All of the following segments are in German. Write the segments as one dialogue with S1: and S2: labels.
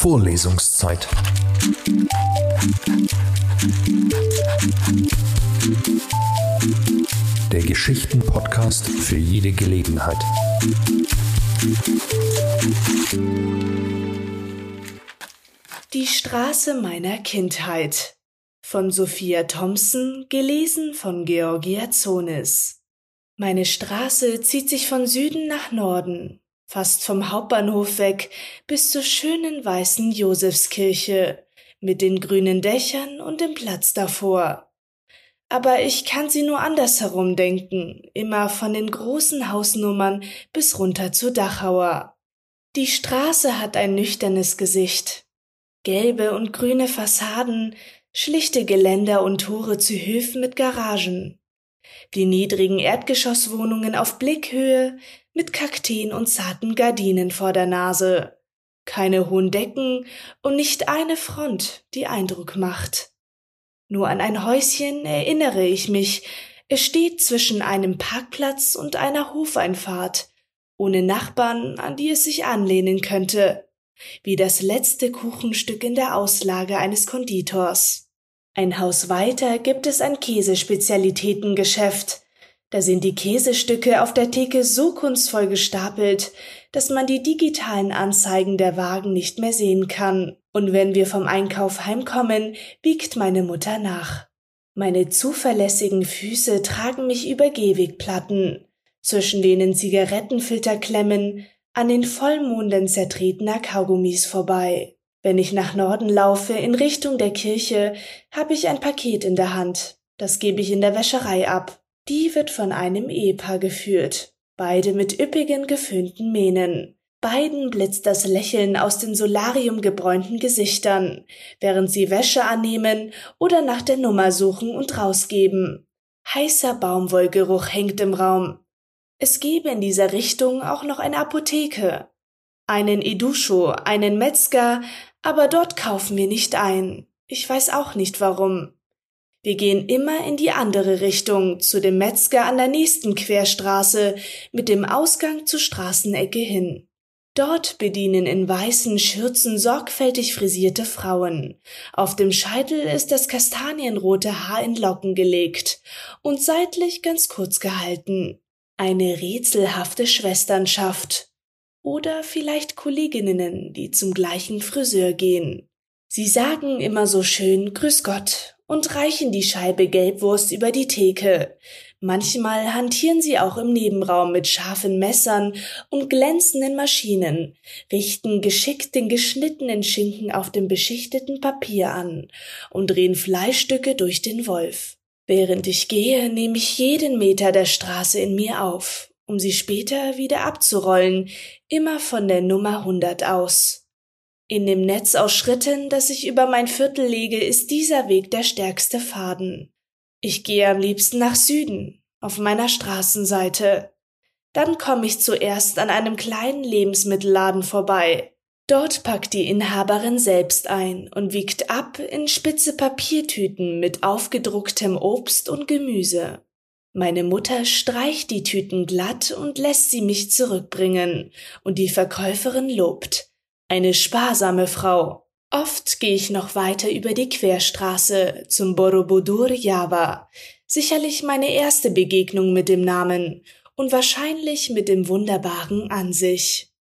S1: Vorlesungszeit. Der Geschichten-Podcast für jede Gelegenheit.
S2: Die Straße meiner Kindheit von Sophia Thompson, gelesen von Georgia Zonis. Meine Straße zieht sich von Süden nach Norden, fast vom Hauptbahnhof weg bis zur schönen weißen Josefskirche mit den grünen Dächern und dem Platz davor. Aber ich kann sie nur andersherum denken, immer von den großen Hausnummern bis runter zu Dachauer. Die Straße hat ein nüchternes Gesicht. Gelbe und grüne Fassaden, schlichte Geländer und Tore zu Höfen mit Garagen. Die niedrigen Erdgeschosswohnungen auf Blickhöhe mit Kakteen und zarten Gardinen vor der Nase. Keine hohen Decken und nicht eine Front, die Eindruck macht. Nur an ein Häuschen erinnere ich mich. Es steht zwischen einem Parkplatz und einer Hofeinfahrt, ohne Nachbarn, an die es sich anlehnen könnte, wie das letzte Kuchenstück in der Auslage eines Konditors. Ein Haus weiter gibt es ein Käsespezialitätengeschäft. Da sind die Käsestücke auf der Theke so kunstvoll gestapelt, dass man die digitalen Anzeigen der Wagen nicht mehr sehen kann. Und wenn wir vom Einkauf heimkommen, wiegt meine Mutter nach. Meine zuverlässigen Füße tragen mich über Gehwegplatten, zwischen denen Zigarettenfilter klemmen, an den Vollmonden zertretener Kaugummis vorbei. Wenn ich nach Norden laufe, in Richtung der Kirche, habe ich ein Paket in der Hand. Das gebe ich in der Wäscherei ab. Die wird von einem Ehepaar geführt. Beide mit üppigen, geföhnten Mähnen. Beiden blitzt das Lächeln aus den solariumgebräunten Gesichtern, während sie Wäsche annehmen oder nach der Nummer suchen und rausgeben. Heißer Baumwollgeruch hängt im Raum. Es gebe in dieser Richtung auch noch eine Apotheke, einen Eduscho, einen Metzger, aber dort kaufen wir nicht ein. Ich weiß auch nicht warum. Wir gehen immer in die andere Richtung, zu dem Metzger an der nächsten Querstraße, mit dem Ausgang zur Straßenecke hin. Dort bedienen in weißen Schürzen sorgfältig frisierte Frauen. Auf dem Scheitel ist das kastanienrote Haar in Locken gelegt und seitlich ganz kurz gehalten. Eine rätselhafte Schwesternschaft oder vielleicht Kolleginnen, die zum gleichen Friseur gehen. Sie sagen immer so schön Grüß Gott und reichen die Scheibe Gelbwurst über die Theke. Manchmal hantieren sie auch im Nebenraum mit scharfen Messern und glänzenden Maschinen, richten geschickt den geschnittenen Schinken auf dem beschichteten Papier an und drehen Fleischstücke durch den Wolf. Während ich gehe, nehme ich jeden Meter der Straße in mir auf um sie später wieder abzurollen, immer von der Nummer 100 aus. In dem Netz aus Schritten, das ich über mein Viertel lege, ist dieser Weg der stärkste Faden. Ich gehe am liebsten nach Süden, auf meiner Straßenseite. Dann komme ich zuerst an einem kleinen Lebensmittelladen vorbei. Dort packt die Inhaberin selbst ein und wiegt ab in spitze Papiertüten mit aufgedrucktem Obst und Gemüse. Meine Mutter streicht die Tüten glatt und lässt sie mich zurückbringen, und die Verkäuferin lobt. Eine sparsame Frau. Oft gehe ich noch weiter über die Querstraße zum Borobudur Java. Sicherlich meine erste Begegnung mit dem Namen und wahrscheinlich mit dem Wunderbaren an sich.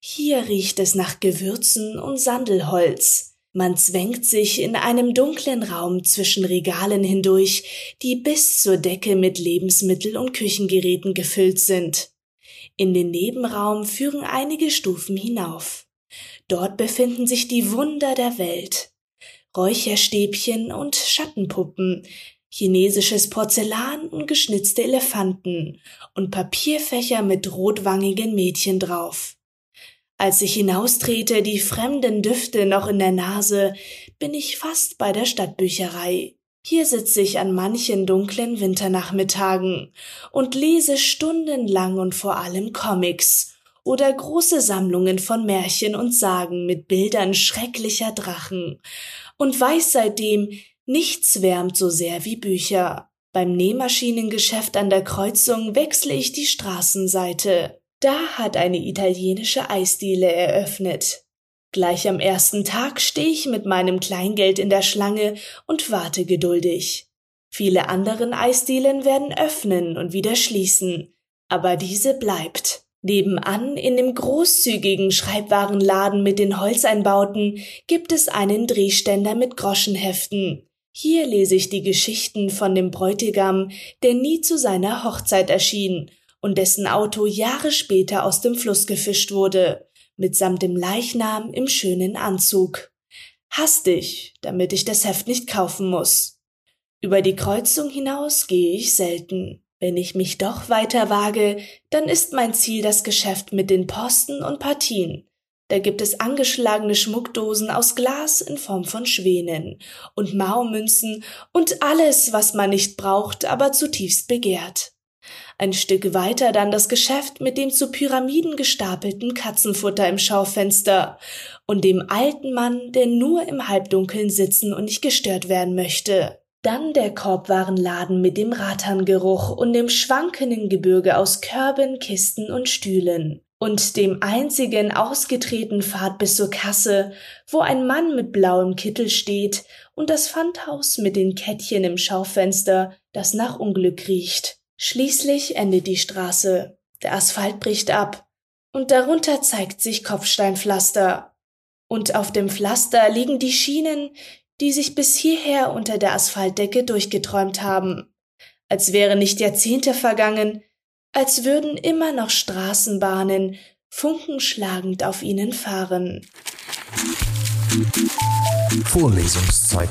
S2: Hier riecht es nach Gewürzen und Sandelholz. Man zwängt sich in einem dunklen Raum zwischen Regalen hindurch, die bis zur Decke mit Lebensmittel und Küchengeräten gefüllt sind. In den Nebenraum führen einige Stufen hinauf. Dort befinden sich die Wunder der Welt. Räucherstäbchen und Schattenpuppen, chinesisches Porzellan und geschnitzte Elefanten und Papierfächer mit rotwangigen Mädchen drauf. Als ich hinaustrete, die fremden Düfte noch in der Nase, bin ich fast bei der Stadtbücherei. Hier sitze ich an manchen dunklen Winternachmittagen und lese stundenlang und vor allem Comics oder große Sammlungen von Märchen und Sagen mit Bildern schrecklicher Drachen und weiß seitdem, nichts wärmt so sehr wie Bücher. Beim Nähmaschinengeschäft an der Kreuzung wechsle ich die Straßenseite. Da hat eine italienische Eisdiele eröffnet. Gleich am ersten Tag stehe ich mit meinem Kleingeld in der Schlange und warte geduldig. Viele anderen Eisdielen werden öffnen und wieder schließen, aber diese bleibt. Nebenan in dem großzügigen Schreibwarenladen mit den Holzeinbauten gibt es einen Drehständer mit Groschenheften. Hier lese ich die Geschichten von dem Bräutigam, der nie zu seiner Hochzeit erschien und dessen Auto Jahre später aus dem Fluss gefischt wurde, mitsamt dem Leichnam im schönen Anzug. Hastig, damit ich das Heft nicht kaufen muss. Über die Kreuzung hinaus gehe ich selten. Wenn ich mich doch weiter wage, dann ist mein Ziel das Geschäft mit den Posten und Partien. Da gibt es angeschlagene Schmuckdosen aus Glas in Form von Schwänen und Maumünzen und alles, was man nicht braucht, aber zutiefst begehrt. Ein Stück weiter dann das Geschäft mit dem zu Pyramiden gestapelten Katzenfutter im Schaufenster und dem alten Mann, der nur im Halbdunkeln sitzen und nicht gestört werden möchte. Dann der Korbwarenladen mit dem Raterngeruch und dem schwankenden Gebirge aus Körben, Kisten und Stühlen. Und dem einzigen ausgetretenen Pfad bis zur Kasse, wo ein Mann mit blauem Kittel steht und das Pfandhaus mit den Kettchen im Schaufenster, das nach Unglück riecht. Schließlich endet die Straße. Der Asphalt bricht ab. Und darunter zeigt sich Kopfsteinpflaster. Und auf dem Pflaster liegen die Schienen, die sich bis hierher unter der Asphaltdecke durchgeträumt haben, als wären nicht Jahrzehnte vergangen, als würden immer noch Straßenbahnen funkenschlagend auf ihnen fahren.
S1: Vorlesungszeit.